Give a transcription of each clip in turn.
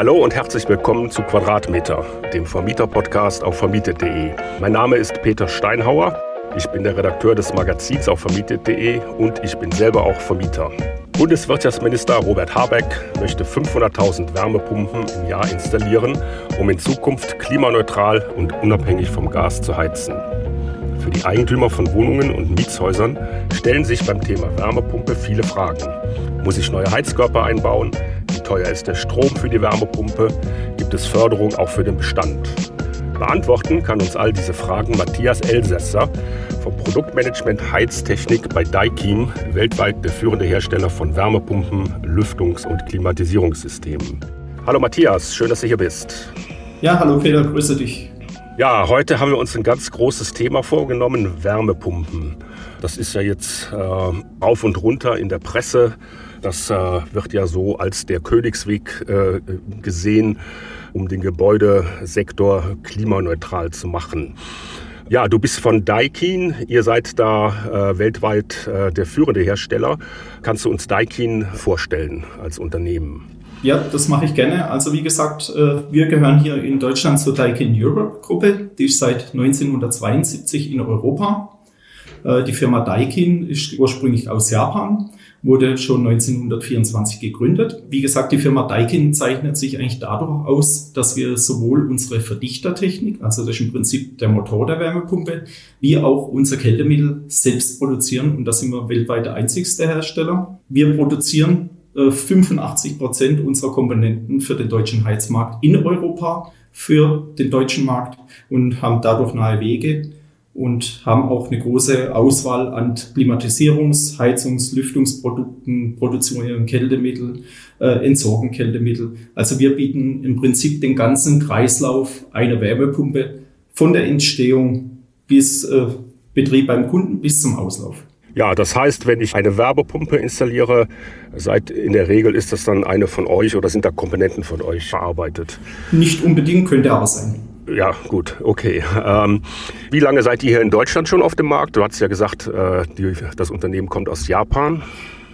Hallo und herzlich willkommen zu Quadratmeter, dem Vermieter-Podcast auf vermietet.de. Mein Name ist Peter Steinhauer. Ich bin der Redakteur des Magazins auf vermietet.de und ich bin selber auch Vermieter. Bundeswirtschaftsminister Robert Habeck möchte 500.000 Wärmepumpen im Jahr installieren, um in Zukunft klimaneutral und unabhängig vom Gas zu heizen. Für die Eigentümer von Wohnungen und Mietshäusern stellen sich beim Thema Wärmepumpe viele Fragen. Muss ich neue Heizkörper einbauen? Teuer ist der Strom für die Wärmepumpe? Gibt es Förderung auch für den Bestand? Beantworten kann uns all diese Fragen Matthias Elsässer vom Produktmanagement Heiztechnik bei Daikin, weltweit der führende Hersteller von Wärmepumpen, Lüftungs- und Klimatisierungssystemen. Hallo Matthias, schön, dass du hier bist. Ja, hallo Peter, grüße dich. Ja, heute haben wir uns ein ganz großes Thema vorgenommen, Wärmepumpen. Das ist ja jetzt äh, auf und runter in der Presse. Das äh, wird ja so als der Königsweg äh, gesehen, um den Gebäudesektor klimaneutral zu machen. Ja, du bist von Daikin. Ihr seid da äh, weltweit äh, der führende Hersteller. Kannst du uns Daikin vorstellen als Unternehmen? Ja, das mache ich gerne. Also wie gesagt, äh, wir gehören hier in Deutschland zur Daikin Europe Gruppe. Die ist seit 1972 in Europa. Äh, die Firma Daikin ist ursprünglich aus Japan wurde schon 1924 gegründet. Wie gesagt, die Firma Daikin zeichnet sich eigentlich dadurch aus, dass wir sowohl unsere Verdichtertechnik, also das ist im Prinzip der Motor der Wärmepumpe, wie auch unser Kältemittel selbst produzieren. Und da sind wir weltweit der einzigste Hersteller. Wir produzieren 85 äh, Prozent unserer Komponenten für den deutschen Heizmarkt in Europa, für den deutschen Markt und haben dadurch nahe Wege und haben auch eine große Auswahl an Klimatisierungs-, Heizungs-, Lüftungsprodukten, produzieren Kältemittel, äh, entsorgen Kältemittel. Also wir bieten im Prinzip den ganzen Kreislauf einer Wärmepumpe von der Entstehung bis äh, Betrieb beim Kunden bis zum Auslauf. Ja, das heißt, wenn ich eine Wärmepumpe installiere, seid in der Regel ist das dann eine von euch oder sind da Komponenten von euch verarbeitet? Nicht unbedingt, könnte aber sein. Ja, gut, okay. Ähm, wie lange seid ihr hier in Deutschland schon auf dem Markt? Du hast ja gesagt, äh, die, das Unternehmen kommt aus Japan.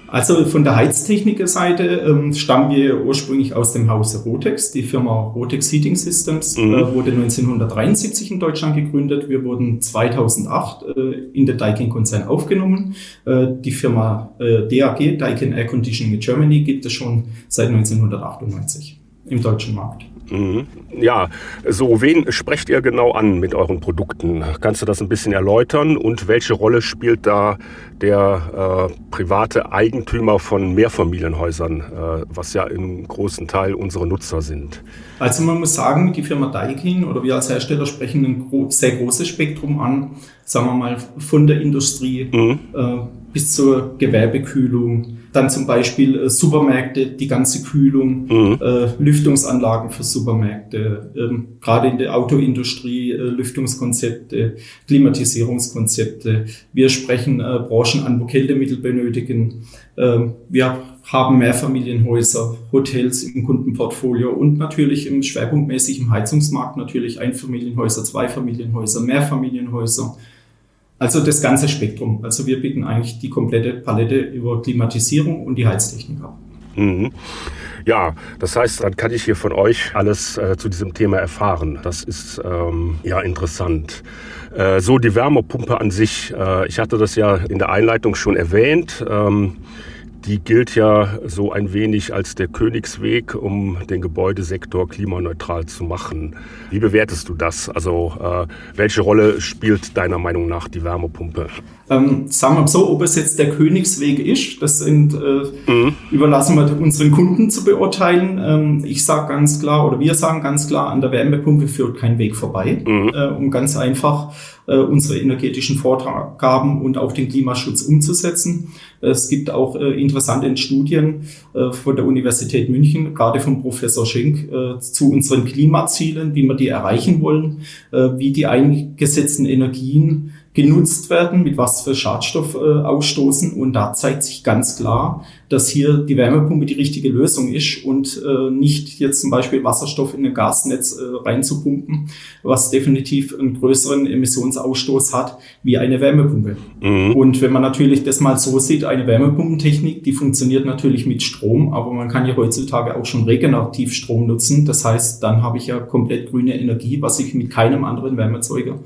Also von der Heiztechniker-Seite ähm, stammen wir ursprünglich aus dem Hause Rotex. Die Firma Rotex Heating Systems mhm. äh, wurde 1973 in Deutschland gegründet. Wir wurden 2008 äh, in den Daikin-Konzern aufgenommen. Äh, die Firma äh, DAG, Daikin Air Conditioning Germany, gibt es schon seit 1998 im deutschen Markt. Mhm. Ja, so wen sprecht ihr genau an mit euren Produkten? Kannst du das ein bisschen erläutern? Und welche Rolle spielt da der äh, private Eigentümer von Mehrfamilienhäusern, äh, was ja im großen Teil unsere Nutzer sind? Also man muss sagen, die Firma Daikin oder wir als Hersteller sprechen ein gro sehr großes Spektrum an, sagen wir mal von der Industrie mhm. äh, bis zur Gewerbekühlung dann zum Beispiel äh, Supermärkte, die ganze Kühlung, mhm. äh, Lüftungsanlagen für Supermärkte, ähm, gerade in der Autoindustrie, äh, Lüftungskonzepte, Klimatisierungskonzepte. Wir sprechen äh, Branchen an, wo Kältemittel benötigen. Ähm, wir haben Mehrfamilienhäuser, Hotels im Kundenportfolio und natürlich im schwerpunktmäßig im Heizungsmarkt natürlich Einfamilienhäuser, Zweifamilienhäuser, Mehrfamilienhäuser. Also das ganze Spektrum. Also wir bieten eigentlich die komplette Palette über Klimatisierung und die Heiztechnik ab. Mhm. Ja, das heißt, dann kann ich hier von euch alles äh, zu diesem Thema erfahren. Das ist ähm, ja interessant. Äh, so die Wärmepumpe an sich. Äh, ich hatte das ja in der Einleitung schon erwähnt. Ähm, die gilt ja so ein wenig als der Königsweg, um den Gebäudesektor klimaneutral zu machen. Wie bewertest du das? Also äh, welche Rolle spielt deiner Meinung nach die Wärmepumpe? Ähm, sagen wir so, ob es jetzt der Königsweg ist, das sind, äh, mhm. überlassen wir unseren Kunden zu beurteilen. Ähm, ich sage ganz klar, oder wir sagen ganz klar, an der Wärmepumpe führt kein Weg vorbei, mhm. äh, um ganz einfach äh, unsere energetischen Vorgaben und auch den Klimaschutz umzusetzen. Es gibt auch äh, interessante Studien äh, von der Universität München, gerade vom Professor Schenk, äh, zu unseren Klimazielen, wie wir die erreichen wollen, äh, wie die eingesetzten Energien genutzt werden, mit was für Schadstoff äh, ausstoßen. Und da zeigt sich ganz klar, dass hier die Wärmepumpe die richtige Lösung ist und äh, nicht jetzt zum Beispiel Wasserstoff in ein Gasnetz äh, reinzupumpen, was definitiv einen größeren Emissionsausstoß hat wie eine Wärmepumpe. Mhm. Und wenn man natürlich das mal so sieht, eine Wärmepumpentechnik, die funktioniert natürlich mit Strom, aber man kann ja heutzutage auch schon regenerativ Strom nutzen. Das heißt, dann habe ich ja komplett grüne Energie, was ich mit keinem anderen Wärmezeuger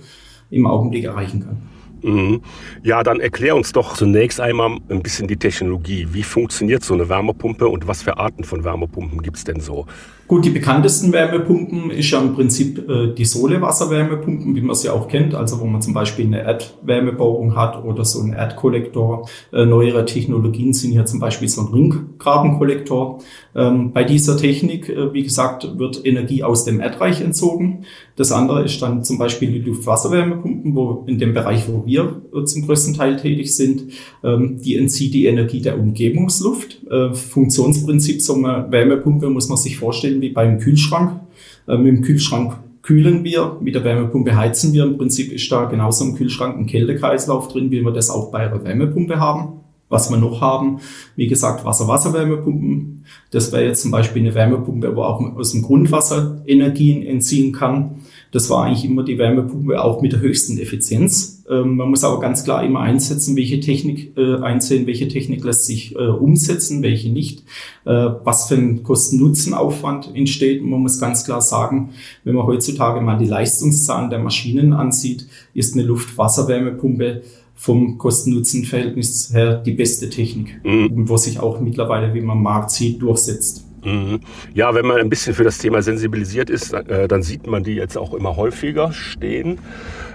im Augenblick erreichen kann. Mhm. Ja, dann erklär uns doch zunächst einmal ein bisschen die Technologie. Wie funktioniert so eine Wärmepumpe und was für Arten von Wärmepumpen gibt es denn so? Gut, die bekanntesten Wärmepumpen ist ja im Prinzip äh, die Sohle-Wasserwärmepumpen, wie man sie auch kennt, also wo man zum Beispiel eine Erdwärmebohrung hat oder so einen Erdkollektor. Äh, neuere Technologien sind hier zum Beispiel so ein Ringgrabenkollektor. Ähm, bei dieser Technik, äh, wie gesagt, wird Energie aus dem Erdreich entzogen. Das andere ist dann zum Beispiel die Luftwasserwärmepumpen, wo in dem Bereich, wo wir äh, zum größten Teil tätig sind, ähm, die entzieht die Energie der Umgebungsluft. Äh, Funktionsprinzip so einer Wärmepumpe muss man sich vorstellen wie beim Kühlschrank. Äh, mit dem Kühlschrank kühlen wir, mit der Wärmepumpe heizen wir. Im Prinzip ist da genauso im Kühlschrank ein Kältekreislauf drin, wie wir das auch bei einer Wärmepumpe haben. Was wir noch haben, wie gesagt, Wasser-Wasser-Wärmepumpen. Das wäre jetzt zum Beispiel eine Wärmepumpe, wo auch aus dem Grundwasser Energien entziehen kann. Das war eigentlich immer die Wärmepumpe auch mit der höchsten Effizienz. Ähm, man muss aber ganz klar immer einsetzen, welche Technik äh, einsehen, welche Technik lässt sich äh, umsetzen, welche nicht, äh, was für ein Kosten-Nutzen-Aufwand entsteht. Und man muss ganz klar sagen, wenn man heutzutage mal die Leistungszahlen der Maschinen ansieht, ist eine Luft-Wasser-Wärmepumpe vom Kosten-Nutzen-Verhältnis her die beste Technik, mhm. wo sich auch mittlerweile, wie man am Markt sieht, durchsetzt. Mhm. Ja, wenn man ein bisschen für das Thema sensibilisiert ist, äh, dann sieht man die jetzt auch immer häufiger stehen,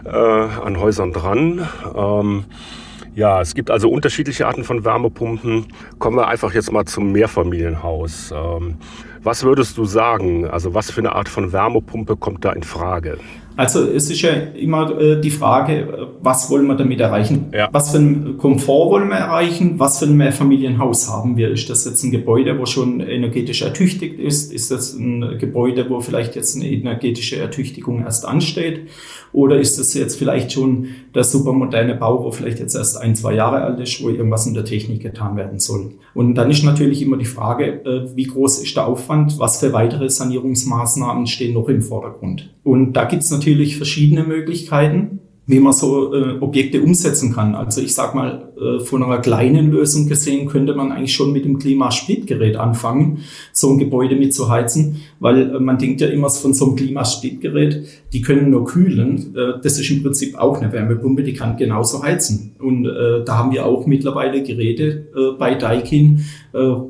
äh, an Häusern dran. Ähm, ja, es gibt also unterschiedliche Arten von Wärmepumpen. Kommen wir einfach jetzt mal zum Mehrfamilienhaus. Ähm, was würdest du sagen? Also was für eine Art von Wärmepumpe kommt da in Frage? Also es ist ja immer äh, die Frage, was wollen wir damit erreichen? Ja. Was für einen Komfort wollen wir erreichen? Was für ein Mehrfamilienhaus haben wir? Ist das jetzt ein Gebäude, wo schon energetisch ertüchtigt ist? Ist das ein Gebäude, wo vielleicht jetzt eine energetische Ertüchtigung erst ansteht? Oder ist das jetzt vielleicht schon der supermoderne Bau, wo vielleicht jetzt erst ein, zwei Jahre alt ist, wo irgendwas in der Technik getan werden soll? Und dann ist natürlich immer die Frage, äh, wie groß ist der Aufwand? Was für weitere Sanierungsmaßnahmen stehen noch im Vordergrund? Und da gibt es natürlich verschiedene Möglichkeiten wie man so äh, Objekte umsetzen kann. Also ich sag mal, äh, von einer kleinen Lösung gesehen könnte man eigentlich schon mit dem Klimasplitgerät anfangen, so ein Gebäude mitzuheizen, weil äh, man denkt ja immer von so einem Klimasplitgerät, die können nur kühlen. Äh, das ist im Prinzip auch eine Wärmepumpe, die kann genauso heizen. Und äh, da haben wir auch mittlerweile Geräte äh, bei Daikin,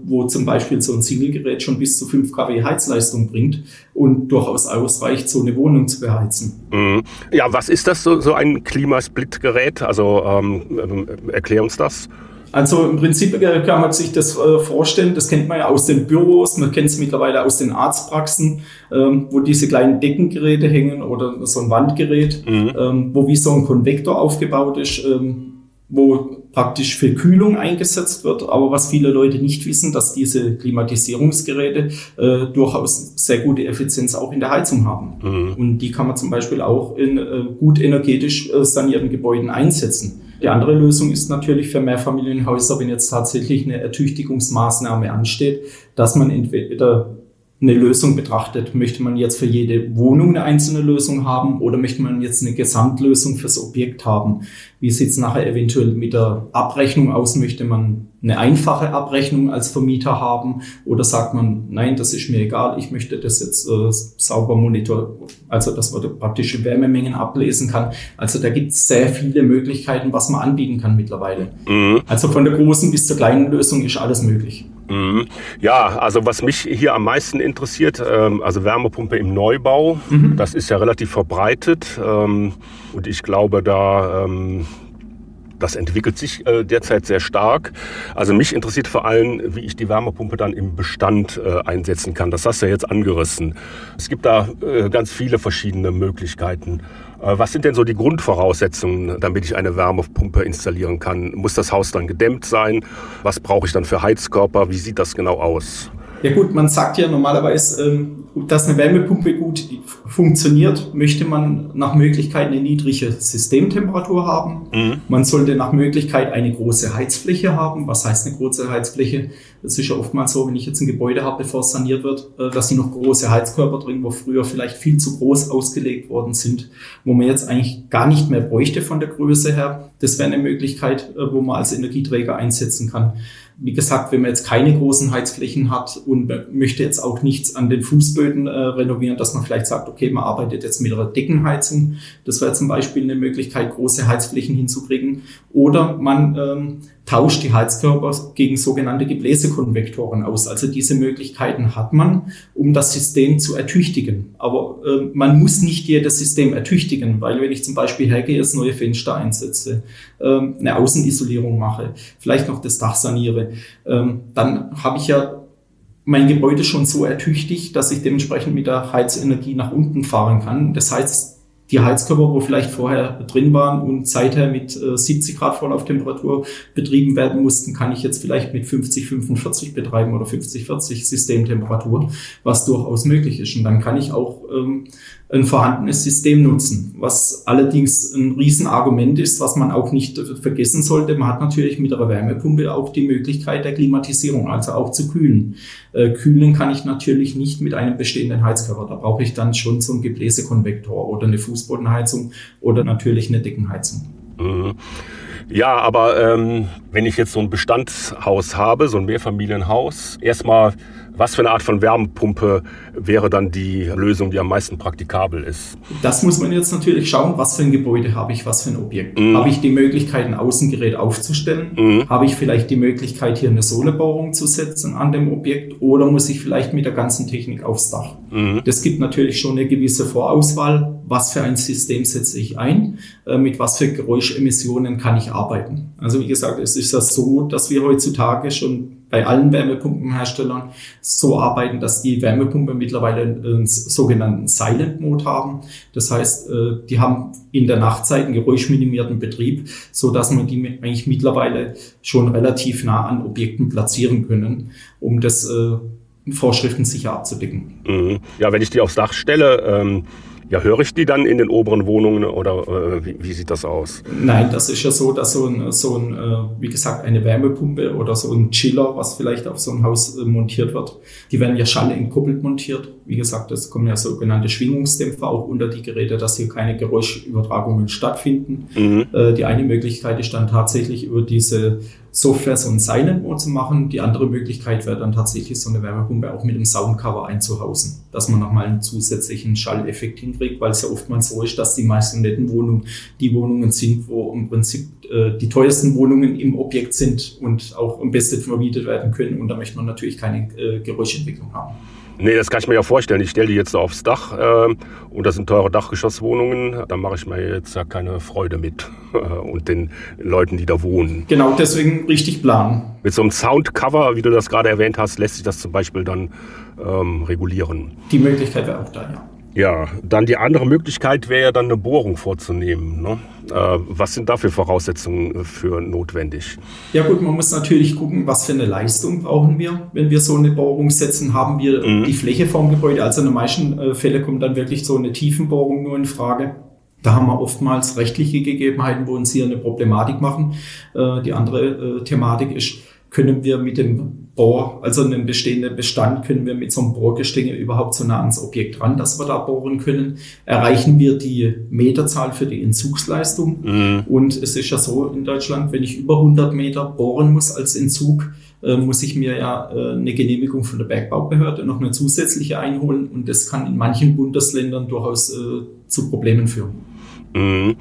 wo zum Beispiel so ein Single-Gerät schon bis zu 5 kW Heizleistung bringt und durchaus ausreicht, so eine Wohnung zu beheizen. Mhm. Ja, was ist das so, so ein Klimasplitgerät? Also ähm, erklär uns das. Also im Prinzip kann man sich das äh, vorstellen, das kennt man ja aus den Büros, man kennt es mittlerweile aus den Arztpraxen, ähm, wo diese kleinen Deckengeräte hängen oder so ein Wandgerät, mhm. ähm, wo wie so ein Konvektor aufgebaut ist, ähm, wo praktisch für Kühlung eingesetzt wird. Aber was viele Leute nicht wissen, dass diese Klimatisierungsgeräte äh, durchaus sehr gute Effizienz auch in der Heizung haben. Mhm. Und die kann man zum Beispiel auch in äh, gut energetisch äh, sanierten Gebäuden einsetzen. Die andere Lösung ist natürlich für Mehrfamilienhäuser, wenn jetzt tatsächlich eine Ertüchtigungsmaßnahme ansteht, dass man entweder eine Lösung betrachtet. Möchte man jetzt für jede Wohnung eine einzelne Lösung haben oder möchte man jetzt eine Gesamtlösung fürs Objekt haben? Wie sieht es nachher eventuell mit der Abrechnung aus? Möchte man eine einfache Abrechnung als Vermieter haben oder sagt man, nein, das ist mir egal, ich möchte das jetzt äh, sauber monitor, also dass man praktische Wärmemengen ablesen kann. Also da gibt es sehr viele Möglichkeiten, was man anbieten kann mittlerweile. Mhm. Also von der großen bis zur kleinen Lösung ist alles möglich. Mhm. Ja, also was mich hier am meisten interessiert, ähm, also Wärmepumpe im Neubau, mhm. das ist ja relativ verbreitet ähm, und ich glaube, da ähm, das entwickelt sich äh, derzeit sehr stark. Also mich interessiert vor allem, wie ich die Wärmepumpe dann im Bestand äh, einsetzen kann. Das hast du ja jetzt angerissen. Es gibt da äh, ganz viele verschiedene Möglichkeiten. Äh, was sind denn so die Grundvoraussetzungen, damit ich eine Wärmepumpe installieren kann? Muss das Haus dann gedämmt sein? Was brauche ich dann für Heizkörper? Wie sieht das genau aus? Ja gut, man sagt ja normalerweise, ähm, dass eine Wärmepumpe gut funktioniert, möchte man nach Möglichkeit eine niedrige Systemtemperatur haben. Mhm. Man sollte nach Möglichkeit eine große Heizfläche haben. Was heißt eine große Heizfläche? Das ist ja oftmals so, wenn ich jetzt ein Gebäude habe, bevor es saniert wird, äh, dass sie noch große Heizkörper drin, wo früher vielleicht viel zu groß ausgelegt worden sind, wo man jetzt eigentlich gar nicht mehr bräuchte von der Größe her. Das wäre eine Möglichkeit, äh, wo man als Energieträger einsetzen kann. Wie gesagt, wenn man jetzt keine großen Heizflächen hat und möchte jetzt auch nichts an den Fußböden äh, renovieren, dass man vielleicht sagt, okay, man arbeitet jetzt mit einer Deckenheizung. Das wäre zum Beispiel eine Möglichkeit, große Heizflächen hinzukriegen. Oder man ähm, tauscht die Heizkörper gegen sogenannte Gebläsekonvektoren aus. Also diese Möglichkeiten hat man, um das System zu ertüchtigen. Aber äh, man muss nicht jedes System ertüchtigen, weil wenn ich zum Beispiel hergehe, neue Fenster einsetze, äh, eine Außenisolierung mache, vielleicht noch das Dach saniere, äh, dann habe ich ja mein Gebäude schon so ertüchtigt, dass ich dementsprechend mit der Heizenergie nach unten fahren kann. Das heißt, die Heizkörper, wo vielleicht vorher drin waren und seither mit äh, 70 Grad Vorlauftemperatur betrieben werden mussten, kann ich jetzt vielleicht mit 50, 45 betreiben oder 50, 40 Systemtemperatur, was durchaus möglich ist. Und dann kann ich auch ähm, ein vorhandenes System nutzen, was allerdings ein Riesenargument ist, was man auch nicht vergessen sollte. Man hat natürlich mit einer Wärmepumpe auch die Möglichkeit der Klimatisierung, also auch zu kühlen. Äh, kühlen kann ich natürlich nicht mit einem bestehenden Heizkörper. Da brauche ich dann schon so einen Gebläsekonvektor oder eine Fußbodenheizung oder natürlich eine Deckenheizung. Mhm. Ja, aber ähm, wenn ich jetzt so ein Bestandshaus habe, so ein Mehrfamilienhaus, erstmal was für eine Art von Wärmepumpe wäre dann die Lösung, die am meisten praktikabel ist? Das muss man jetzt natürlich schauen, was für ein Gebäude habe ich, was für ein Objekt. Mhm. Habe ich die Möglichkeit, ein Außengerät aufzustellen? Mhm. Habe ich vielleicht die Möglichkeit, hier eine Solarbohrung zu setzen an dem Objekt? Oder muss ich vielleicht mit der ganzen Technik aufs Dach? Mhm. Das gibt natürlich schon eine gewisse Vorauswahl. Was für ein System setze ich ein? Äh, mit was für Geräuschemissionen kann ich arbeiten? Also wie gesagt, es ist ja so, dass wir heutzutage schon bei allen Wärmepumpenherstellern so arbeiten, dass die Wärmepumpe mittlerweile einen sogenannten Silent Mode haben. Das heißt, äh, die haben in der Nachtzeit einen geräuschminimierten Betrieb, so dass man die eigentlich mittlerweile schon relativ nah an Objekten platzieren können, um das äh, Vorschriften sicher abzudecken. Mhm. Ja, wenn ich die aufs Dach stelle, ähm ja, höre ich die dann in den oberen Wohnungen oder äh, wie, wie, sieht das aus? Nein, das ist ja so, dass so ein, so ein äh, wie gesagt, eine Wärmepumpe oder so ein Chiller, was vielleicht auf so ein Haus äh, montiert wird, die werden ja schallentkoppelt montiert. Wie gesagt, es kommen ja sogenannte Schwingungsdämpfer auch unter die Geräte, dass hier keine Geräuschübertragungen stattfinden. Mhm. Äh, die eine Möglichkeit ist dann tatsächlich über diese Software so ein Silent Mode zu machen. Die andere Möglichkeit wäre dann tatsächlich so eine Wärmepumpe auch mit einem Soundcover einzuhausen, dass man nochmal einen zusätzlichen Schalleffekt hinkriegt, weil es ja oftmals so ist, dass die meisten netten Wohnungen die Wohnungen sind, wo im Prinzip äh, die teuersten Wohnungen im Objekt sind und auch am besten vermietet werden können. Und da möchte man natürlich keine äh, Geräuschentwicklung haben. Nee, das kann ich mir ja vorstellen. Ich stelle die jetzt aufs Dach äh, und das sind teure Dachgeschosswohnungen. Da mache ich mir jetzt ja keine Freude mit äh, und den Leuten, die da wohnen. Genau, deswegen richtig planen. Mit so einem Soundcover, wie du das gerade erwähnt hast, lässt sich das zum Beispiel dann ähm, regulieren. Die Möglichkeit wäre auch da, ja. Ja, dann die andere Möglichkeit wäre ja dann eine Bohrung vorzunehmen. Ne? Äh, was sind dafür Voraussetzungen für notwendig? Ja gut, man muss natürlich gucken, was für eine Leistung brauchen wir. Wenn wir so eine Bohrung setzen, haben wir mhm. die Fläche vom Gebäude. Also in den meisten äh, Fällen kommt dann wirklich so eine Tiefenbohrung nur in Frage. Da haben wir oftmals rechtliche Gegebenheiten, wo uns hier eine Problematik machen. Äh, die andere Thematik ist, können wir mit dem Bohr, also einem bestehenden Bestand, können wir mit so einem Bohrgestänge überhaupt so nah ans Objekt ran, dass wir da bohren können. Erreichen wir die Meterzahl für die Entzugsleistung. Mhm. Und es ist ja so in Deutschland, wenn ich über 100 Meter bohren muss als Entzug, äh, muss ich mir ja äh, eine Genehmigung von der Bergbaubehörde noch eine zusätzliche einholen. Und das kann in manchen Bundesländern durchaus äh, zu Problemen führen. Mhm.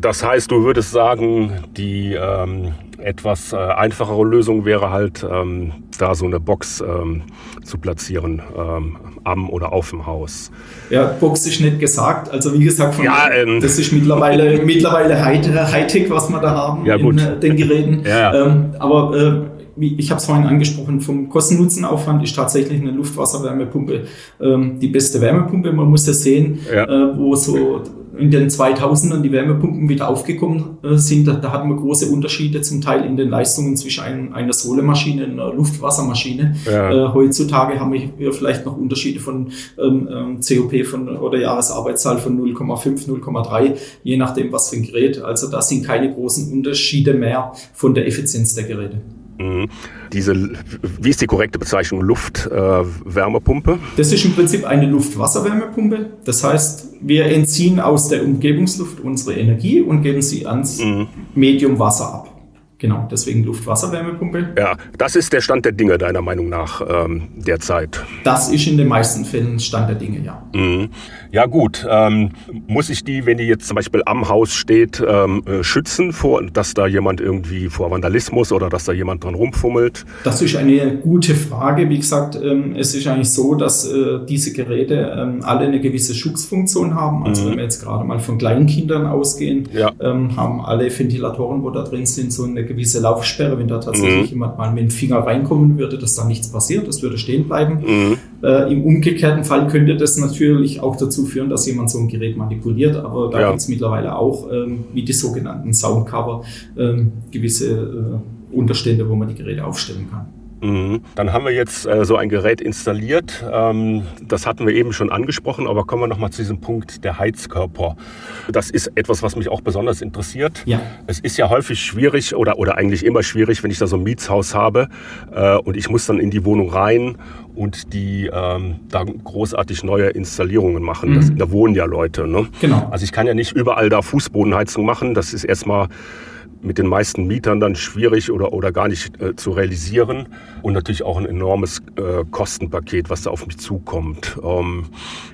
Das heißt, du würdest sagen, die ähm, etwas äh, einfachere Lösung wäre halt, ähm, da so eine Box ähm, zu platzieren ähm, am oder auf dem Haus. Ja, Box ist nicht gesagt. Also wie gesagt, von, ja, ähm, das ist mittlerweile, mittlerweile Hightech, was wir da haben ja, in äh, den Geräten. Ja. Ähm, aber äh, ich habe es vorhin angesprochen, vom Kosten-Nutzen-Aufwand ist tatsächlich eine Luftwasserwärmepumpe ähm, die beste Wärmepumpe. Man muss ja sehen, ja. Äh, wo so in den 2000ern die Wärmepumpen wieder aufgekommen äh, sind, da, da hatten wir große Unterschiede zum Teil in den Leistungen zwischen ein, einer Sohlemaschine und einer Luftwassermaschine. Ja. Äh, heutzutage haben wir vielleicht noch Unterschiede von ähm, ähm COP von oder Jahresarbeitszahl von 0,5, 0,3, je nachdem was für ein Gerät. Also da sind keine großen Unterschiede mehr von der Effizienz der Geräte. Mhm. Diese, wie ist die korrekte Bezeichnung? Luftwärmepumpe? Äh, das ist im Prinzip eine Luftwasserwärmepumpe. Das heißt, wir entziehen aus der Umgebungsluft unsere Energie und geben sie ans mhm. Medium Wasser ab. Genau, deswegen Luft-Wasser-Wärmepumpe. Ja, das ist der Stand der Dinge deiner Meinung nach ähm, derzeit. Das ist in den meisten Fällen Stand der Dinge, ja. Mhm. Ja gut, ähm, muss ich die, wenn die jetzt zum Beispiel am Haus steht, ähm, äh, schützen vor, dass da jemand irgendwie vor Vandalismus oder dass da jemand dran rumfummelt? Das ist eine gute Frage. Wie gesagt, ähm, es ist eigentlich so, dass äh, diese Geräte ähm, alle eine gewisse Schutzfunktion haben. Also mhm. wenn wir jetzt gerade mal von kleinen Kindern ausgehen, ja. Ähm, haben alle Ventilatoren, wo da drin sind, so eine gewisse Laufsperre, wenn da tatsächlich mhm. jemand mal mit dem Finger reinkommen würde, dass da nichts passiert, das würde stehen bleiben. Mhm. Äh, Im umgekehrten Fall könnte das natürlich auch dazu führen, dass jemand so ein Gerät manipuliert, aber da ja. gibt es mittlerweile auch, ähm, wie die sogenannten Soundcover, ähm, gewisse äh, Unterstände, wo man die Geräte aufstellen kann. Mhm. Dann haben wir jetzt äh, so ein Gerät installiert. Ähm, das hatten wir eben schon angesprochen, aber kommen wir nochmal zu diesem Punkt der Heizkörper. Das ist etwas, was mich auch besonders interessiert. Ja. Es ist ja häufig schwierig oder, oder eigentlich immer schwierig, wenn ich da so ein Mietshaus habe äh, und ich muss dann in die Wohnung rein und die ähm, da großartig neue Installierungen machen. Mhm. Das, da wohnen ja Leute. Ne? Genau. Also ich kann ja nicht überall da Fußbodenheizung machen. Das ist erstmal mit den meisten Mietern dann schwierig oder, oder gar nicht äh, zu realisieren. Und natürlich auch ein enormes äh, Kostenpaket, was da auf mich zukommt. Ähm,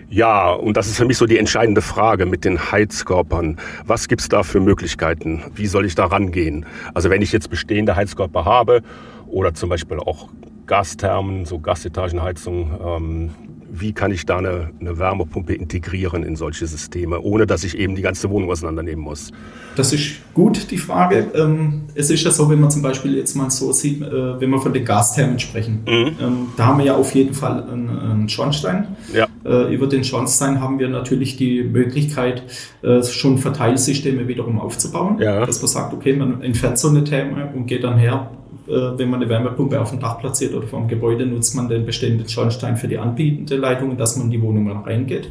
ja, und das ist für mich so die entscheidende Frage mit den Heizkörpern. Was gibt's da für Möglichkeiten? Wie soll ich da rangehen? Also wenn ich jetzt bestehende Heizkörper habe oder zum Beispiel auch Gasthermen, so Gasetagenheizung, ähm, wie kann ich da eine, eine, Wärmepumpe integrieren in solche Systeme, ohne dass ich eben die ganze Wohnung auseinandernehmen muss? Das ist gut, die Frage. Ähm, es ist ja so, wenn man zum Beispiel jetzt mal so sieht, äh, wenn wir von den Gasthermen sprechen, mhm. Ähm, da haben wir ja auf jeden Fall einen, Schornstein. Ja. Äh, über den Schornstein haben wir natürlich die Möglichkeit, äh, schon Verteilsysteme wiederum aufzubauen. Ja. Dass man sagt, okay, man entfernt so eine Therme und geht dann her, wenn man eine Wärmepumpe auf dem Dach platziert oder vom Gebäude, nutzt man den bestehenden Schornstein für die anbietende Leitung, dass man in die Wohnungen reingeht.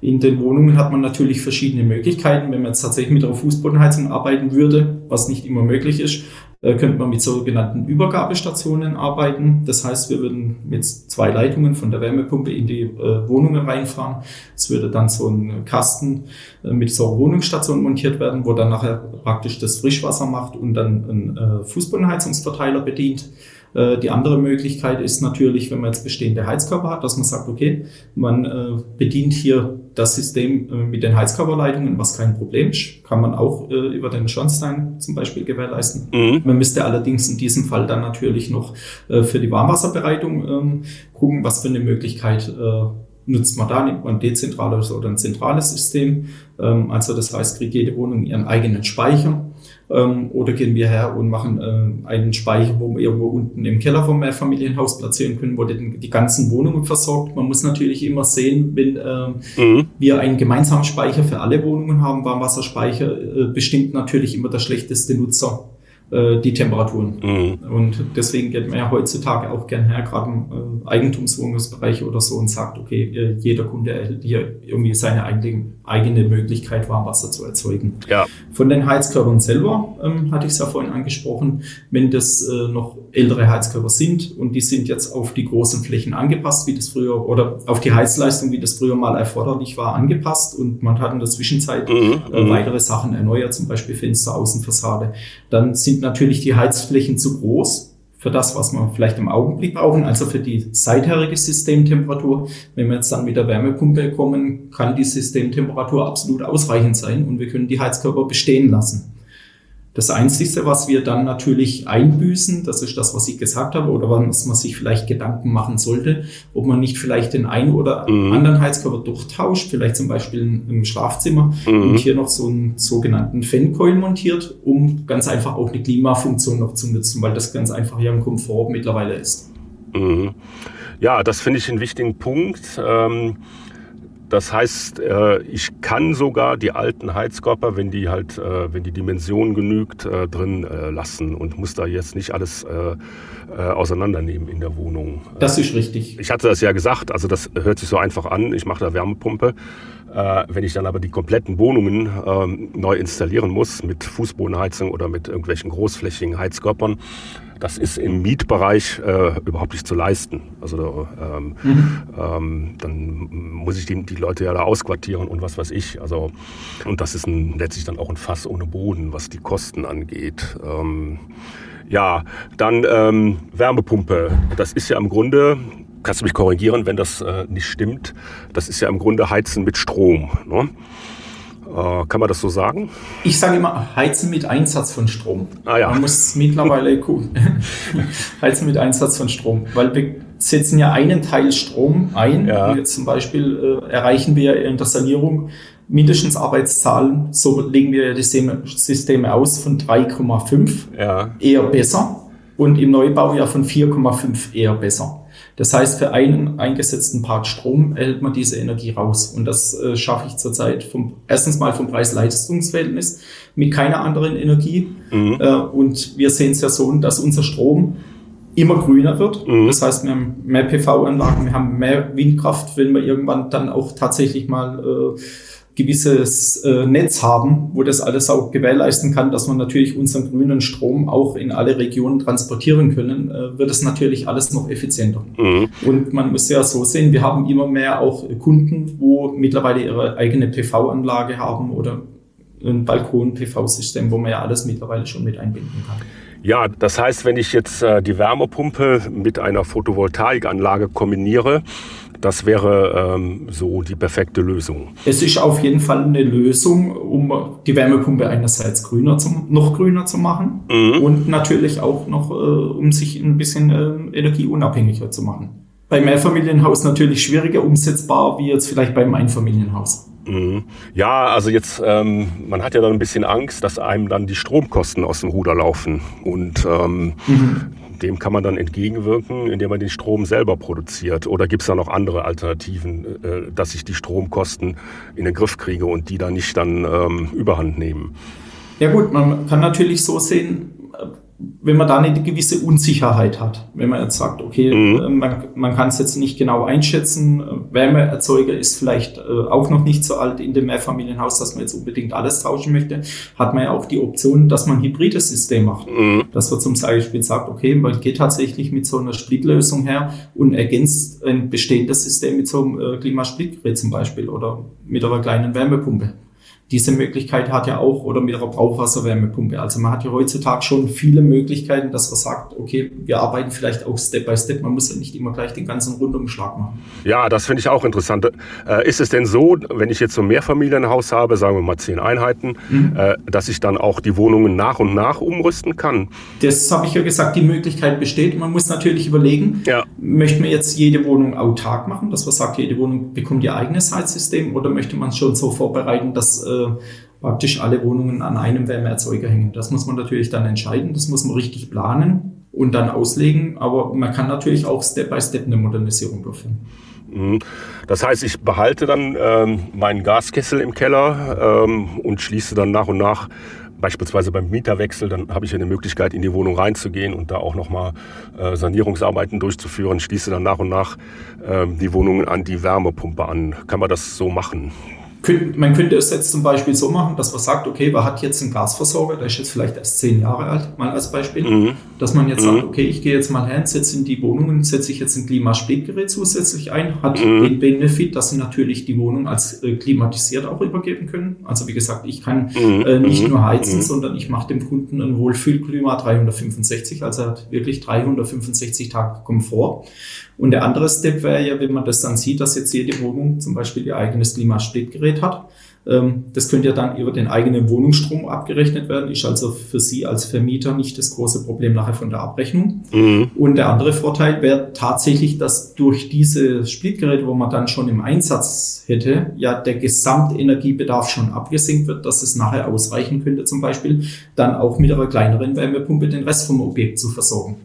In den Wohnungen hat man natürlich verschiedene Möglichkeiten. Wenn man jetzt tatsächlich mit einer Fußbodenheizung arbeiten würde, was nicht immer möglich ist, äh, könnte man mit sogenannten Übergabestationen arbeiten. Das heißt, wir würden mit zwei Leitungen von der Wärmepumpe in die äh, Wohnungen reinfahren. Es würde dann so ein Kasten äh, mit so einer Wohnungsstation montiert werden, wo dann nachher praktisch das Frischwasser macht und dann ein äh, Fußbodenheizungsverteiler bedient. Äh, die andere Möglichkeit ist natürlich, wenn man jetzt bestehende Heizkörper hat, dass man sagt, okay, man äh, bedient hier das System äh, mit den Heizkörperleitungen, was kein Problem ist, kann man auch über den Schornstein zum Beispiel gewährleisten. Mhm. Man müsste allerdings in diesem Fall dann natürlich noch für die Warmwasserbereitung ähm, gucken, was für eine Möglichkeit nutzt man da, nimmt man ein dezentrales oder ein zentrales System. Ähm, also das heißt, kriegt jede Wohnung ihren eigenen Speicher. Ähm, oder gehen wir her und machen äh, einen Speicher, wo wir irgendwo unten im Keller vom Mehrfamilienhaus platzieren können, wo die, die ganzen Wohnungen versorgt. Man muss natürlich immer sehen, wenn äh, mhm. wir einen gemeinsamen Speicher für alle Wohnungen haben, Warmwasserspeicher, äh, bestimmt natürlich immer der schlechteste Nutzer äh, die Temperaturen. Mhm. Und deswegen geht man ja heutzutage auch gern her, gerade im äh, Eigentumswohnungsbereich oder so und sagt, okay, äh, jeder Kunde erhält hier irgendwie seine eigene, eigene Möglichkeit, Warmwasser zu erzeugen. Ja. Von den Heizkörpern selber ähm, hatte ich es ja vorhin angesprochen, wenn das äh, noch ältere Heizkörper sind und die sind jetzt auf die großen Flächen angepasst, wie das früher, oder auf die Heizleistung, wie das früher mal erforderlich war, angepasst und man hat in der Zwischenzeit mhm. äh, mhm. weitere Sachen erneuert, zum Beispiel Fenster, Außenfassade, dann sind sind natürlich die Heizflächen zu groß für das, was wir vielleicht im Augenblick brauchen, also für die seitherige Systemtemperatur. Wenn wir jetzt dann mit der Wärmepumpe kommen, kann die Systemtemperatur absolut ausreichend sein und wir können die Heizkörper bestehen lassen. Das Einzige, was wir dann natürlich einbüßen, das ist das, was ich gesagt habe, oder was man sich vielleicht Gedanken machen sollte, ob man nicht vielleicht den einen oder mhm. anderen Heizkörper durchtauscht, vielleicht zum Beispiel im Schlafzimmer mhm. und hier noch so einen sogenannten Fancoil montiert, um ganz einfach auch eine Klimafunktion noch zu nutzen, weil das ganz einfach ja ein Komfort mittlerweile ist. Mhm. Ja, das finde ich einen wichtigen Punkt. Ähm das heißt, äh, ich kann sogar die alten Heizkörper, wenn die halt, äh, wenn die Dimension genügt, äh, drin lassen und muss da jetzt nicht alles auseinandernehmen in der Wohnung. Das ist richtig. Ich hatte das ja gesagt, also das hört sich so einfach an. Ich mache da Wärmepumpe. Wenn ich dann aber die kompletten Wohnungen ähm, neu installieren muss mit Fußbodenheizung oder mit irgendwelchen großflächigen Heizkörpern, das ist im Mietbereich äh, überhaupt nicht zu leisten. Also ähm, mhm. ähm, dann muss ich die, die Leute ja da ausquartieren und was weiß ich. Also und das ist ein, letztlich dann auch ein Fass ohne Boden, was die Kosten angeht. Ähm, ja, dann ähm, Wärmepumpe. Das ist ja im Grunde kannst du mich korrigieren, wenn das äh, nicht stimmt. Das ist ja im Grunde Heizen mit Strom. Ne? Äh, kann man das so sagen? Ich sage immer Heizen mit Einsatz von Strom. Ah, ja. Man muss mittlerweile heizen mit Einsatz von Strom, weil wir setzen ja einen Teil Strom ein. Ja. Jetzt zum Beispiel äh, erreichen wir in der Sanierung mindestens Arbeitszahlen, so legen wir die Systeme aus von 3,5, ja. eher besser. Und im Neubau ja von 4,5 eher besser. Das heißt, für einen eingesetzten Part Strom erhält man diese Energie raus. Und das äh, schaffe ich zurzeit vom, erstens mal vom Preis-Leistungsverhältnis mit keiner anderen Energie. Mhm. Äh, und wir sehen es ja so, dass unser Strom immer grüner wird. Mhm. Das heißt, wir haben mehr PV-Anlagen, wir haben mehr Windkraft, wenn wir irgendwann dann auch tatsächlich mal äh, gewisses äh, Netz haben, wo das alles auch gewährleisten kann, dass man natürlich unseren grünen Strom auch in alle Regionen transportieren können, äh, wird es natürlich alles noch effizienter. Mhm. Und man muss ja so sehen, wir haben immer mehr auch Kunden, wo mittlerweile ihre eigene PV-Anlage haben oder ein Balkon-PV-System, wo man ja alles mittlerweile schon mit einbinden kann. Ja, das heißt, wenn ich jetzt äh, die Wärmepumpe mit einer Photovoltaikanlage kombiniere, das wäre ähm, so die perfekte Lösung. Es ist auf jeden Fall eine Lösung, um die Wärmepumpe einerseits grüner zu, noch grüner zu machen mhm. und natürlich auch noch, äh, um sich ein bisschen äh, energieunabhängiger zu machen. Bei Mehrfamilienhaus natürlich schwieriger umsetzbar, wie jetzt vielleicht beim Einfamilienhaus. Mhm. Ja, also jetzt, ähm, man hat ja dann ein bisschen Angst, dass einem dann die Stromkosten aus dem Ruder laufen. Und ähm, mhm dem kann man dann entgegenwirken, indem man den Strom selber produziert? Oder gibt es da noch andere Alternativen, äh, dass ich die Stromkosten in den Griff kriege und die dann nicht dann ähm, überhand nehmen? Ja gut, man kann natürlich so sehen, wenn man da eine gewisse Unsicherheit hat. Wenn man jetzt sagt, okay, mhm. Äh, man, man kann es jetzt nicht genau einschätzen, Wärmeerzeuger ist vielleicht äh, auch noch nicht so alt in dem Mehrfamilienhaus, dass man jetzt unbedingt alles tauschen möchte, hat man ja auch die Option, dass man ein hybrides System macht. Mhm. Dass man zum Beispiel sagt, okay, man geht tatsächlich mit so einer Splitlösung her und ergänzt ein bestehendes System mit so einem äh, Klimasplitgerät zum Beispiel oder mit einer kleinen Wärmepumpe diese Möglichkeit hat ja auch oder mit einer Brauchwasserwärmepumpe. Also man hat ja heutzutage schon viele Möglichkeiten, dass man sagt, okay, wir arbeiten vielleicht auch Step by Step. Man muss ja nicht immer gleich den ganzen Rundumschlag machen. Ja, das finde ich auch interessant. Äh, ist es denn so, wenn ich jetzt so ein Mehrfamilienhaus habe, sagen wir mal zehn Einheiten, mhm. äh, dass ich dann auch die Wohnungen nach und nach umrüsten kann? Das habe ich ja gesagt, die Möglichkeit besteht. Man muss natürlich überlegen, ja. möchte man jetzt jede Wohnung autark machen, dass man sagt, jede Wohnung bekommt ihr eigenes Heizsystem oder möchte man es schon so vorbereiten, dass äh, praktisch alle Wohnungen an einem Wärmeerzeuger hängen. Das muss man natürlich dann entscheiden, das muss man richtig planen und dann auslegen, aber man kann natürlich auch Step by Step eine Modernisierung durchführen. Mhm. Das heißt, ich behalte dann ähm, meinen Gaskessel im Keller ähm, und schließe dann nach und nach beispielsweise beim Mieterwechsel, dann habe ich eine Möglichkeit, in die Wohnung reinzugehen und da auch nochmal äh, Sanierungsarbeiten durchzuführen. Schließe dann nach und nach äh, die Wohnungen an die Wärmepumpe an. Kann man das so machen? Man könnte es jetzt zum Beispiel so machen, dass man sagt, okay, man hat jetzt einen Gasversorger, der ist jetzt vielleicht erst zehn Jahre alt, mal als Beispiel, mhm. dass man jetzt mhm. sagt, okay, ich gehe jetzt mal her, setze in die Wohnungen, setze ich jetzt ein Klimaspätgerät zusätzlich ein, hat mhm. den Benefit, dass sie natürlich die Wohnung als äh, klimatisiert auch übergeben können. Also wie gesagt, ich kann mhm. äh, nicht mhm. nur heizen, mhm. sondern ich mache dem Kunden ein Wohlfühlklima 365, also er hat wirklich 365 Tage Komfort. Und der andere Step wäre ja, wenn man das dann sieht, dass jetzt jede Wohnung zum Beispiel ihr eigenes Klimaspätgerät Gerät hat. Ähm, das könnte ja dann über den eigenen Wohnungsstrom abgerechnet werden, ist also für Sie als Vermieter nicht das große Problem nachher von der Abrechnung. Mhm. Und der andere Vorteil wäre tatsächlich, dass durch diese Splitgeräte, wo man dann schon im Einsatz hätte, ja der Gesamtenergiebedarf schon abgesenkt wird, dass es nachher ausreichen könnte, zum Beispiel dann auch mit einer kleineren Wärmepumpe den Rest vom Objekt zu versorgen.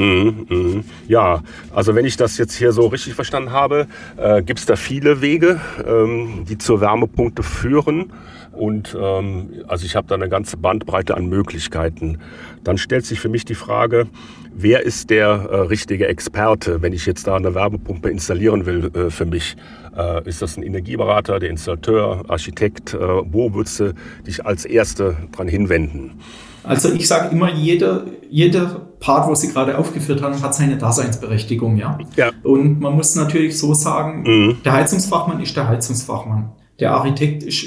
Mhm, mhm. Ja, also wenn ich das jetzt hier so richtig verstanden habe, äh, gibt es da viele Wege, ähm, die zur Wärmepumpe führen. Und ähm, also ich habe da eine ganze Bandbreite an Möglichkeiten. Dann stellt sich für mich die Frage, wer ist der äh, richtige Experte, wenn ich jetzt da eine Wärmepumpe installieren will äh, für mich? Äh, ist das ein Energieberater, der Installateur, Architekt? Äh, wo würdest du dich als Erste dran hinwenden? Also ich sage immer, jeder, jeder Part, wo Sie gerade aufgeführt haben, hat seine Daseinsberechtigung, ja. ja. Und man muss natürlich so sagen, mhm. der Heizungsfachmann ist der Heizungsfachmann. Der Architekt ist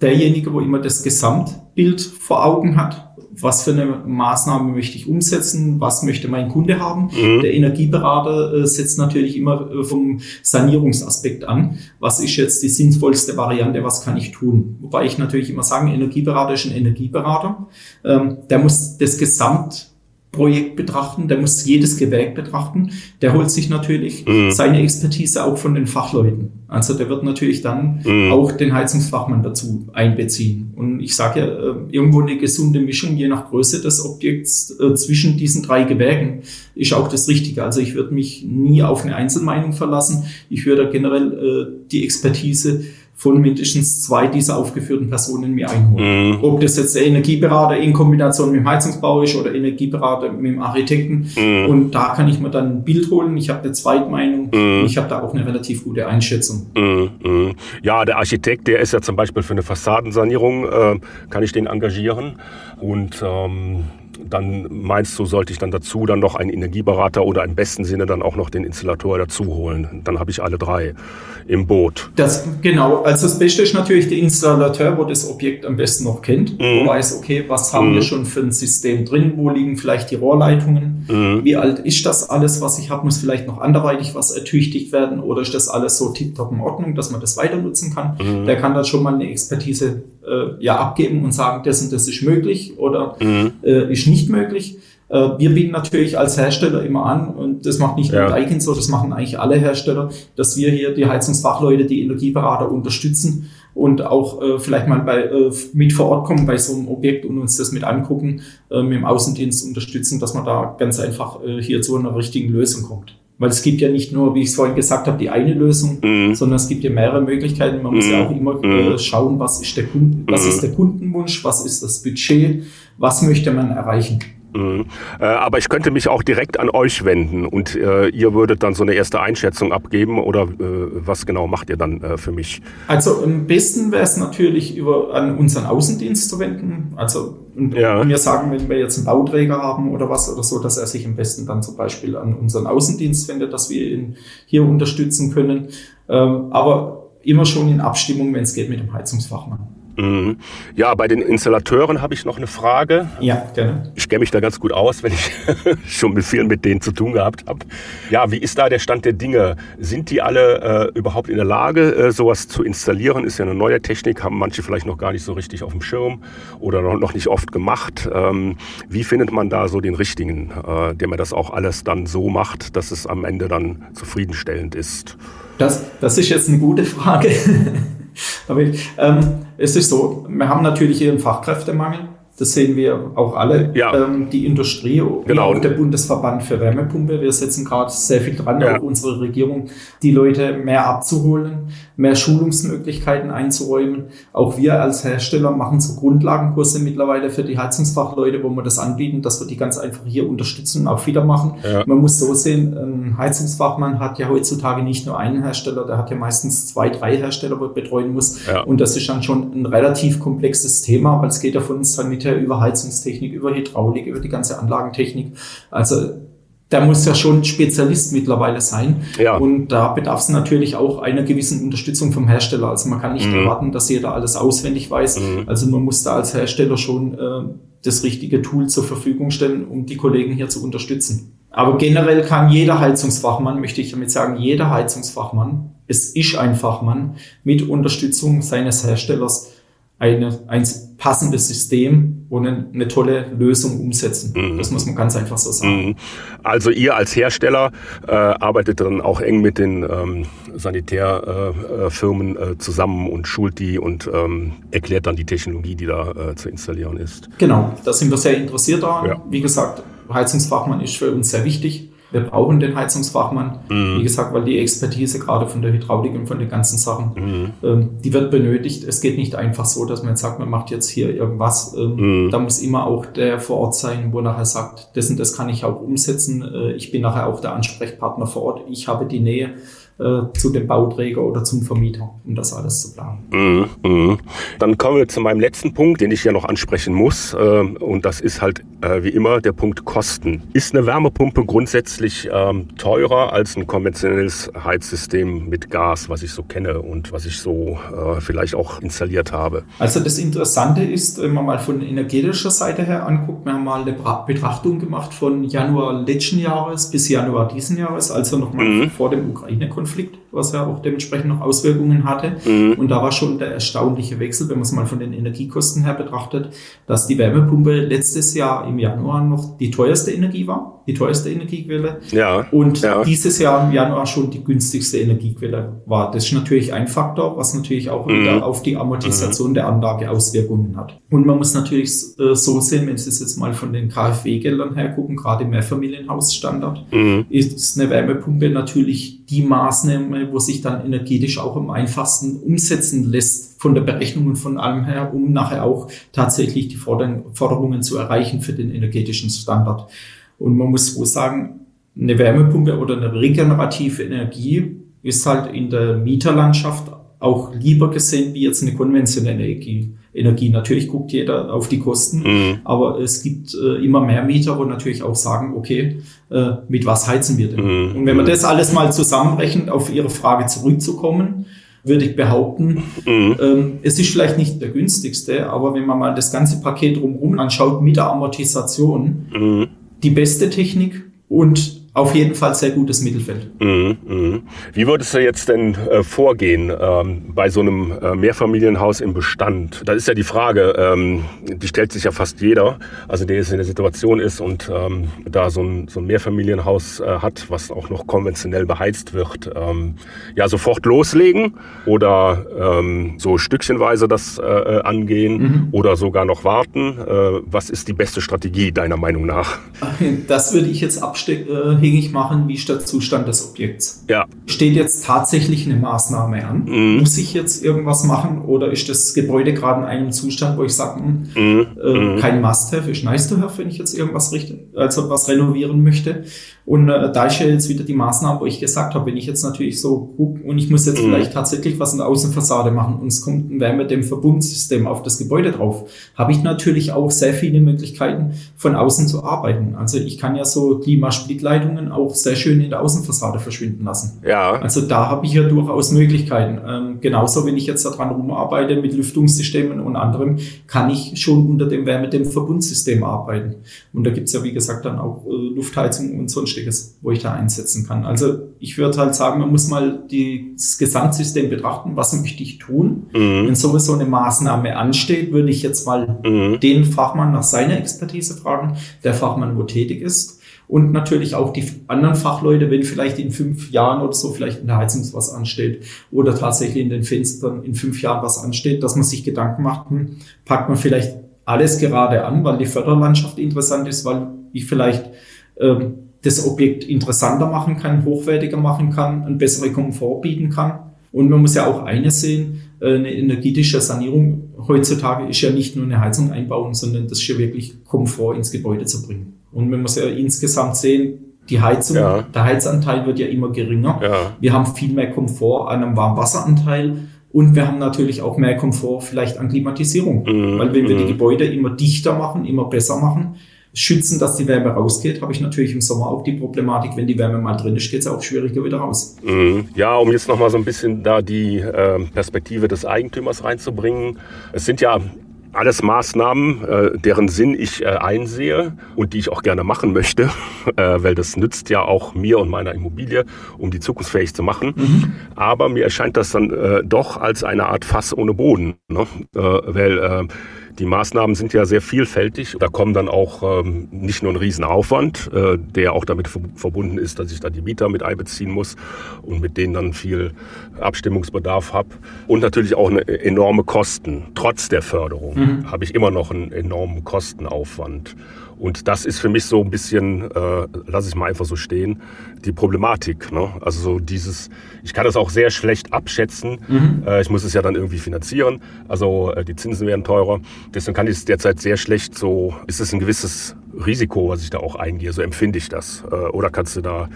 derjenige, wo immer das Gesamtbild vor Augen hat. Was für eine Maßnahme möchte ich umsetzen? Was möchte mein Kunde haben? Mhm. Der Energieberater äh, setzt natürlich immer äh, vom Sanierungsaspekt an. Was ist jetzt die sinnvollste Variante? Was kann ich tun? Wobei ich natürlich immer sagen, Energieberater ist ein Energieberater. Ähm, der muss das Gesamt Projekt betrachten, der muss jedes Gewerk betrachten. Der holt sich natürlich mhm. seine Expertise auch von den Fachleuten. Also der wird natürlich dann mhm. auch den Heizungsfachmann dazu einbeziehen. Und ich sage ja, äh, irgendwo eine gesunde Mischung, je nach Größe des Objekts äh, zwischen diesen drei Gewerken, ist auch das Richtige. Also ich würde mich nie auf eine Einzelmeinung verlassen. Ich würde generell äh, die Expertise von mindestens zwei dieser aufgeführten Personen mir einholen. Mhm. Ob das jetzt der Energieberater in Kombination mit dem Heizungsbau ist oder Energieberater mit dem Architekten. Mhm. Und da kann ich mir dann ein Bild holen. Ich habe eine Zweitmeinung. Mhm. Ich habe da auch eine relativ gute Einschätzung. Mhm. Mhm. Ja, der Architekt, der ist ja zum Beispiel für eine Fassadensanierung, äh, kann ich den engagieren. Und ähm, dann meinst du, sollte ich dann dazu dann noch einen Energieberater oder im besten Sinne dann auch noch den Installator dazu holen. Dann habe ich alle drei im Boot. Das, genau, also das Beste ist natürlich der Installateur, wo das Objekt am besten noch kennt, mhm. wo weiß, okay, was haben mhm. wir schon für ein System drin, wo liegen vielleicht die Rohrleitungen, mhm. wie alt ist das alles, was ich habe, muss vielleicht noch anderweitig was ertüchtigt werden oder ist das alles so tiptop in Ordnung, dass man das weiter nutzen kann. Mhm. Der kann dann schon mal eine Expertise äh, ja abgeben und sagen, das und das ist möglich oder mhm. äh, ist nicht möglich. Äh, wir bieten natürlich als Hersteller immer an, und das macht nicht nur ja. Daikin so, das machen eigentlich alle Hersteller, dass wir hier die Heizungsfachleute, die Energieberater unterstützen und auch äh, vielleicht mal bei, äh, mit vor Ort kommen bei so einem Objekt und uns das mit angucken, äh, mit dem Außendienst unterstützen, dass man da ganz einfach äh, hier zu einer richtigen Lösung kommt. Weil es gibt ja nicht nur, wie ich es vorhin gesagt habe, die eine Lösung, mhm. sondern es gibt ja mehrere Möglichkeiten. Man muss ja mhm. auch immer äh, mhm. schauen, was ist der Kunden, was ist mhm. der Kundenwunsch, was ist das Budget, was möchte man erreichen. Mhm. Äh, aber ich könnte mich auch direkt an euch wenden und äh, ihr würdet dann so eine erste Einschätzung abgeben oder äh, was genau macht ihr dann äh, für mich? Also am besten wäre es natürlich über an unseren Außendienst zu wenden. Also ja. wir sagen, wenn wir jetzt einen Bauträger haben oder was oder so, dass er sich am besten dann zum Beispiel an unseren Außendienst wendet, dass wir ihn hier unterstützen können. Ähm, aber immer schon in Abstimmung, wenn es geht, mit dem Heizungsfachmann. Mhm. Ja, bei den Installateuren habe ich noch eine Frage. Ja, gerne. Ich kenne mich da ganz gut aus, wenn ich schon mit vielen mit denen zu tun gehabt habe. Ja, wie ist da der Stand der Dinge? Sind die alle äh, überhaupt in der Lage, äh, sowas zu installieren? Ist ja eine neue Technik, haben manche vielleicht noch gar nicht so richtig auf dem Schirm oder noch nicht oft gemacht. Ähm, wie findet man da so den richtigen, äh, der mir das auch alles dann so macht, dass es am Ende dann zufriedenstellend ist? Das, das ist jetzt eine gute Frage. Aber ähm, es ist so, wir haben natürlich hier einen Fachkräftemangel. Das sehen wir auch alle. Ja. Ähm, die Industrie, genau. auch der Bundesverband für Wärmepumpe. Wir setzen gerade sehr viel dran, ja. auch unsere Regierung, die Leute mehr abzuholen, mehr Schulungsmöglichkeiten einzuräumen. Auch wir als Hersteller machen so Grundlagenkurse mittlerweile für die Heizungsfachleute, wo wir das anbieten, dass wir die ganz einfach hier unterstützen und auch wieder machen. Ja. Man muss so sehen, ein Heizungsfachmann hat ja heutzutage nicht nur einen Hersteller, der hat ja meistens zwei, drei Hersteller, wo er betreuen muss. Und das ist dann schon ein relativ komplexes Thema, weil es geht ja von Sanitär Geräte, über Heizungstechnik, über Hydraulik, über die ganze Anlagentechnik. Also da muss ja schon Spezialist mittlerweile sein. Ja. Und da bedarf es natürlich auch einer gewissen Unterstützung vom Hersteller. Also man kann nicht mhm. erwarten, dass jeder alles auswendig weiß. Mhm. Also man muss da als Hersteller schon äh, das richtige Tool zur Verfügung stellen, um die Kollegen hier zu unterstützen. Aber generell kann jeder Heizungsfachmann, möchte ich damit sagen, jeder Heizungsfachmann es ist ein Fachmann mit Unterstützung seines Herstellers eine, ein passendes System und eine, tolle Lösung umsetzen. Mhm. Das muss man ganz einfach so sagen. Mhm. Also ihr als Hersteller äh, arbeitet dann auch eng mit den ähm, Sanitärfirmen äh, äh, zusammen und schult die und ähm, erklärt dann die Technologie, die da äh, zu installieren ist. Genau, da sind wir sehr interessiert daran. Ja. Wie gesagt, Heizungsfachmann ist für uns sehr wichtig. Wir brauchen den Heizungsfachmann, mhm. wie gesagt, weil die Expertise gerade von der Hydraulik und von den ganzen Sachen, mhm. ähm, die wird benötigt. Es geht nicht einfach so, dass man jetzt sagt, man macht jetzt hier irgendwas. Ähm, mhm. Da muss immer auch der vor Ort sein, wo nachher sagt, das und das kann ich auch umsetzen. Äh, ich bin nachher auch der Ansprechpartner vor Ort. Ich habe die Nähe äh, zu dem Bauträger oder zum Vermieter, um das alles zu planen. Mhm, mh. Dann kommen wir zu meinem letzten Punkt, den ich ja noch ansprechen muss. Äh, und das ist halt äh, wie immer der Punkt Kosten. Ist eine Wärmepumpe grundsätzlich ähm, teurer als ein konventionelles Heizsystem mit Gas, was ich so kenne und was ich so äh, vielleicht auch installiert habe? Also das Interessante ist, wenn man mal von energetischer Seite her anguckt, wir haben mal eine Betrachtung gemacht von Januar letzten Jahres bis Januar diesen Jahres, also nochmal mhm. vor dem Ukraine-Konflikt. Konflikt, was ja auch dementsprechend noch Auswirkungen hatte. Mhm. Und da war schon der erstaunliche Wechsel, wenn man es mal von den Energiekosten her betrachtet, dass die Wärmepumpe letztes Jahr im Januar noch die teuerste Energie war, die teuerste Energiequelle. Ja. Und ja. dieses Jahr im Januar schon die günstigste Energiequelle war. Das ist natürlich ein Faktor, was natürlich auch mhm. wieder auf die Amortisation mhm. der Anlage Auswirkungen hat. Und man muss natürlich äh, so sehen, wenn Sie es jetzt mal von den KfW-Geldern her gucken, gerade im Mehrfamilienhausstandard, mhm. ist eine Wärmepumpe natürlich die Maßnahme, wo sich dann energetisch auch am einfachsten umsetzen lässt von der Berechnung und von allem her, um nachher auch tatsächlich die Forderungen zu erreichen für den energetischen Standard. Und man muss so sagen, eine Wärmepumpe oder eine regenerative Energie ist halt in der Mieterlandschaft auch lieber gesehen wie jetzt eine konventionelle Energie. Energie. Natürlich guckt jeder auf die Kosten, mhm. aber es gibt äh, immer mehr Mieter, wo natürlich auch sagen, okay, äh, mit was heizen wir denn? Mhm. Und wenn man das alles mal zusammenrechnet, auf Ihre Frage zurückzukommen, würde ich behaupten, mhm. ähm, es ist vielleicht nicht der günstigste, aber wenn man mal das ganze Paket drumherum anschaut mit der Amortisation, mhm. die beste Technik und auf jeden Fall sehr gutes Mittelfeld. Mhm, mh. Wie würdest du jetzt denn äh, vorgehen ähm, bei so einem äh, Mehrfamilienhaus im Bestand? Da ist ja die Frage, ähm, die stellt sich ja fast jeder, also der jetzt in der Situation ist und ähm, da so ein, so ein Mehrfamilienhaus äh, hat, was auch noch konventionell beheizt wird. Ähm, ja, sofort loslegen oder ähm, so stückchenweise das äh, äh, angehen mhm. oder sogar noch warten. Äh, was ist die beste Strategie deiner Meinung nach? Das würde ich jetzt abstecken abhängig machen, wie ist der Zustand des Objekts. Ja. Steht jetzt tatsächlich eine Maßnahme an? Mhm. Muss ich jetzt irgendwas machen oder ist das Gebäude gerade in einem Zustand, wo ich sage, hm, mhm. äh, mhm. kein Must-have, ist nice to have, wenn ich jetzt irgendwas richte, also was renovieren möchte. Und äh, da ist ja jetzt wieder die Maßnahme, wo ich gesagt habe, wenn ich jetzt natürlich so gucke und ich muss jetzt mhm. vielleicht tatsächlich was in der Außenfassade machen und es kommt ein Wärmedämmverbundsystem auf das Gebäude drauf, habe ich natürlich auch sehr viele Möglichkeiten von außen zu arbeiten. Also ich kann ja so Klimasplittleitungen auch sehr schön in der Außenfassade verschwinden lassen. Ja. Also da habe ich ja durchaus Möglichkeiten. Ähm, genauso, wenn ich jetzt daran rumarbeite mit Lüftungssystemen und anderem, kann ich schon unter dem Wärmedämmverbundsystem arbeiten. Und da gibt's ja, wie gesagt, dann auch äh, Luftheizung und sonst Sonstiges, wo ich da einsetzen kann. Also ich würde halt sagen, man muss mal das Gesamtsystem betrachten, was möchte ich tun. Mhm. Wenn sowieso eine Maßnahme ansteht, würde ich jetzt mal mhm. den Fachmann nach seiner Expertise fragen, der Fachmann, wo tätig ist. Und natürlich auch die anderen Fachleute, wenn vielleicht in fünf Jahren oder so vielleicht in der Heizung was ansteht oder tatsächlich in den Fenstern in fünf Jahren was ansteht, dass man sich Gedanken macht, hm, packt man vielleicht alles gerade an, weil die Förderlandschaft interessant ist, weil ich vielleicht ähm, das Objekt interessanter machen kann, hochwertiger machen kann, einen besseren Komfort bieten kann. Und man muss ja auch eines sehen, äh, eine energetische Sanierung heutzutage ist ja nicht nur eine Heizung einbauen, sondern das ist ja wirklich Komfort ins Gebäude zu bringen. Und man muss ja insgesamt sehen, die Heizung, ja. der Heizanteil wird ja immer geringer. Ja. Wir haben viel mehr Komfort an einem Warmwasseranteil und wir haben natürlich auch mehr Komfort vielleicht an Klimatisierung. Mhm. Weil wenn wir die mhm. Gebäude immer dichter machen, immer besser machen, schützen, dass die Wärme rausgeht, habe ich natürlich im Sommer auch die Problematik, wenn die Wärme mal drin ist, geht es auch schwieriger wieder raus. Mhm. Ja, um jetzt nochmal so ein bisschen da die äh, Perspektive des Eigentümers reinzubringen. Es sind ja alles Maßnahmen, äh, deren Sinn ich äh, einsehe und die ich auch gerne machen möchte, äh, weil das nützt ja auch mir und meiner Immobilie, um die zukunftsfähig zu machen. Mhm. Aber mir erscheint das dann äh, doch als eine Art Fass ohne Boden, ne? Äh, weil äh, die Maßnahmen sind ja sehr vielfältig. Da kommen dann auch ähm, nicht nur ein Riesenaufwand, äh, der auch damit verbunden ist, dass ich da die Mieter mit einbeziehen muss und mit denen dann viel Abstimmungsbedarf habe. Und natürlich auch eine enorme Kosten. Trotz der Förderung mhm. habe ich immer noch einen enormen Kostenaufwand. Und das ist für mich so ein bisschen, äh, lasse ich mal einfach so stehen, die Problematik. Ne? Also so dieses, ich kann das auch sehr schlecht abschätzen. Mhm. Äh, ich muss es ja dann irgendwie finanzieren. Also äh, die Zinsen werden teurer. Deswegen kann ich es derzeit sehr schlecht so, ist es ein gewisses Risiko, was ich da auch eingehe. So empfinde ich das. Äh, oder kannst du da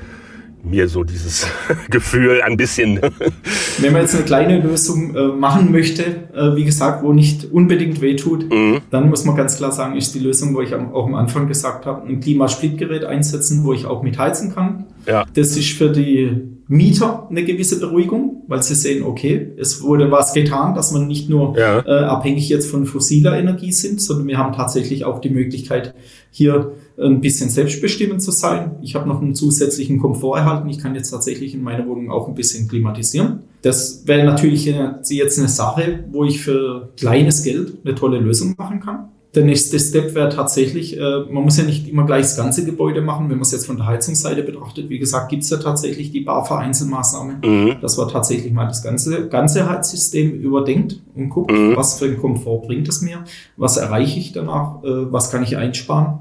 mir so dieses Gefühl ein bisschen. Wenn man jetzt eine kleine Lösung äh, machen möchte, äh, wie gesagt, wo nicht unbedingt wehtut, mhm. dann muss man ganz klar sagen, ist die Lösung, wo ich auch am Anfang gesagt habe, ein Klimasplitgerät einsetzen, wo ich auch mit heizen kann. Ja. Das ist für die Mieter eine gewisse Beruhigung, weil sie sehen, okay, es wurde was getan, dass man nicht nur ja. äh, abhängig jetzt von fossiler Energie sind, sondern wir haben tatsächlich auch die Möglichkeit, hier ein bisschen selbstbestimmend zu sein. Ich habe noch einen zusätzlichen Komfort erhalten. Ich kann jetzt tatsächlich in meiner Wohnung auch ein bisschen klimatisieren. Das wäre natürlich jetzt eine Sache, wo ich für kleines Geld eine tolle Lösung machen kann. Der nächste Step wäre tatsächlich, äh, man muss ja nicht immer gleich das ganze Gebäude machen, wenn man es jetzt von der Heizungsseite betrachtet. Wie gesagt, gibt es ja tatsächlich die BAFA-Einzelmaßnahme, mhm. dass man tatsächlich mal das ganze, ganze Heizsystem überdenkt und guckt, mhm. was für einen Komfort bringt es mir, was erreiche ich danach, äh, was kann ich einsparen,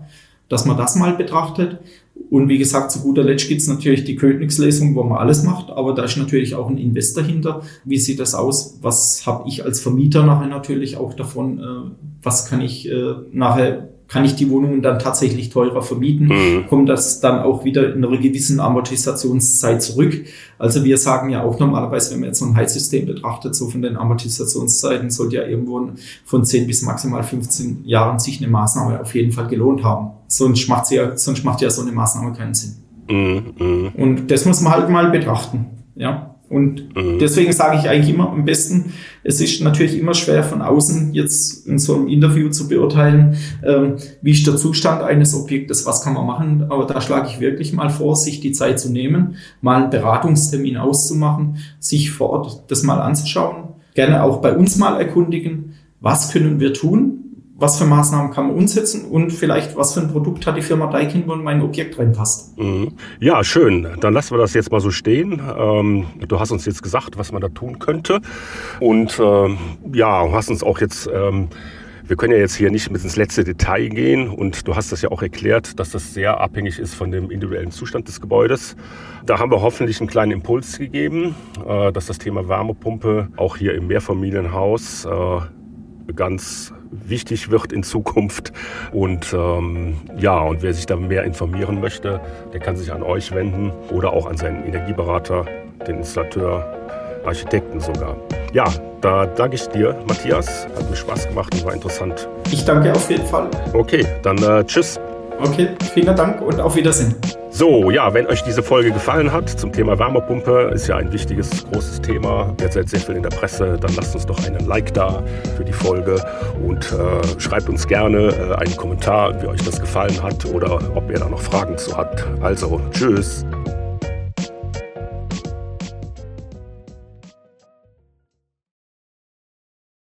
dass man das mal betrachtet. Und wie gesagt, zu guter Letzt gibt es natürlich die Königslesung, wo man alles macht, aber da ist natürlich auch ein Invest dahinter. Wie sieht das aus? Was habe ich als Vermieter nachher natürlich auch davon? Äh, was kann ich äh, nachher kann ich die Wohnungen dann tatsächlich teurer vermieten, mhm. kommt das dann auch wieder in einer gewissen Amortisationszeit zurück. Also wir sagen ja auch normalerweise, wenn man jetzt so ein Heizsystem betrachtet, so von den Amortisationszeiten sollte ja irgendwo von 10 bis maximal 15 Jahren sich eine Maßnahme auf jeden Fall gelohnt haben. Sonst macht, sie ja, sonst macht ja so eine Maßnahme keinen Sinn. Mhm. mhm. Und das muss man halt mal betrachten. Ja. Und mhm. deswegen sage ich eigentlich immer am besten, es ist natürlich immer schwer von außen jetzt in so einem Interview zu beurteilen, ähm, wie ist der Zustand eines Objektes, was kann man machen. Aber da schlage ich wirklich mal vor, sich die Zeit zu nehmen, mal einen Beratungstermin auszumachen, sich vor Ort das mal anzuschauen, gerne auch bei uns mal erkundigen, was können wir tun, was für Maßnahmen kann man umsetzen und vielleicht was für ein Produkt hat die Firma Daikin, wo in mein Objekt reinpasst. Mhm. Ja, schön. Dann lassen wir das jetzt mal so stehen. Ähm, du hast uns jetzt gesagt, was man da tun könnte. Und ähm, ja, hast uns auch jetzt... Ähm, wir können ja jetzt hier nicht bis ins letzte Detail gehen und du hast das ja auch erklärt, dass das sehr abhängig ist von dem individuellen Zustand des Gebäudes. Da haben wir hoffentlich einen kleinen Impuls gegeben, äh, dass das Thema Wärmepumpe auch hier im Mehrfamilienhaus äh, ganz wichtig wird in Zukunft. Und ähm, ja, und wer sich da mehr informieren möchte, der kann sich an euch wenden oder auch an seinen Energieberater, den Installateur, Architekten sogar. Ja, da danke ich dir, Matthias. Hat mir Spaß gemacht und war interessant. Ich danke auf jeden Fall. Okay, dann äh, tschüss. Okay, vielen Dank und auf Wiedersehen. So, ja, wenn euch diese Folge gefallen hat zum Thema Wärmepumpe, ist ja ein wichtiges, großes Thema. Derzeit sehr viel in der Presse. Dann lasst uns doch einen Like da für die Folge und äh, schreibt uns gerne äh, einen Kommentar, wie euch das gefallen hat oder ob ihr da noch Fragen zu habt. Also, tschüss.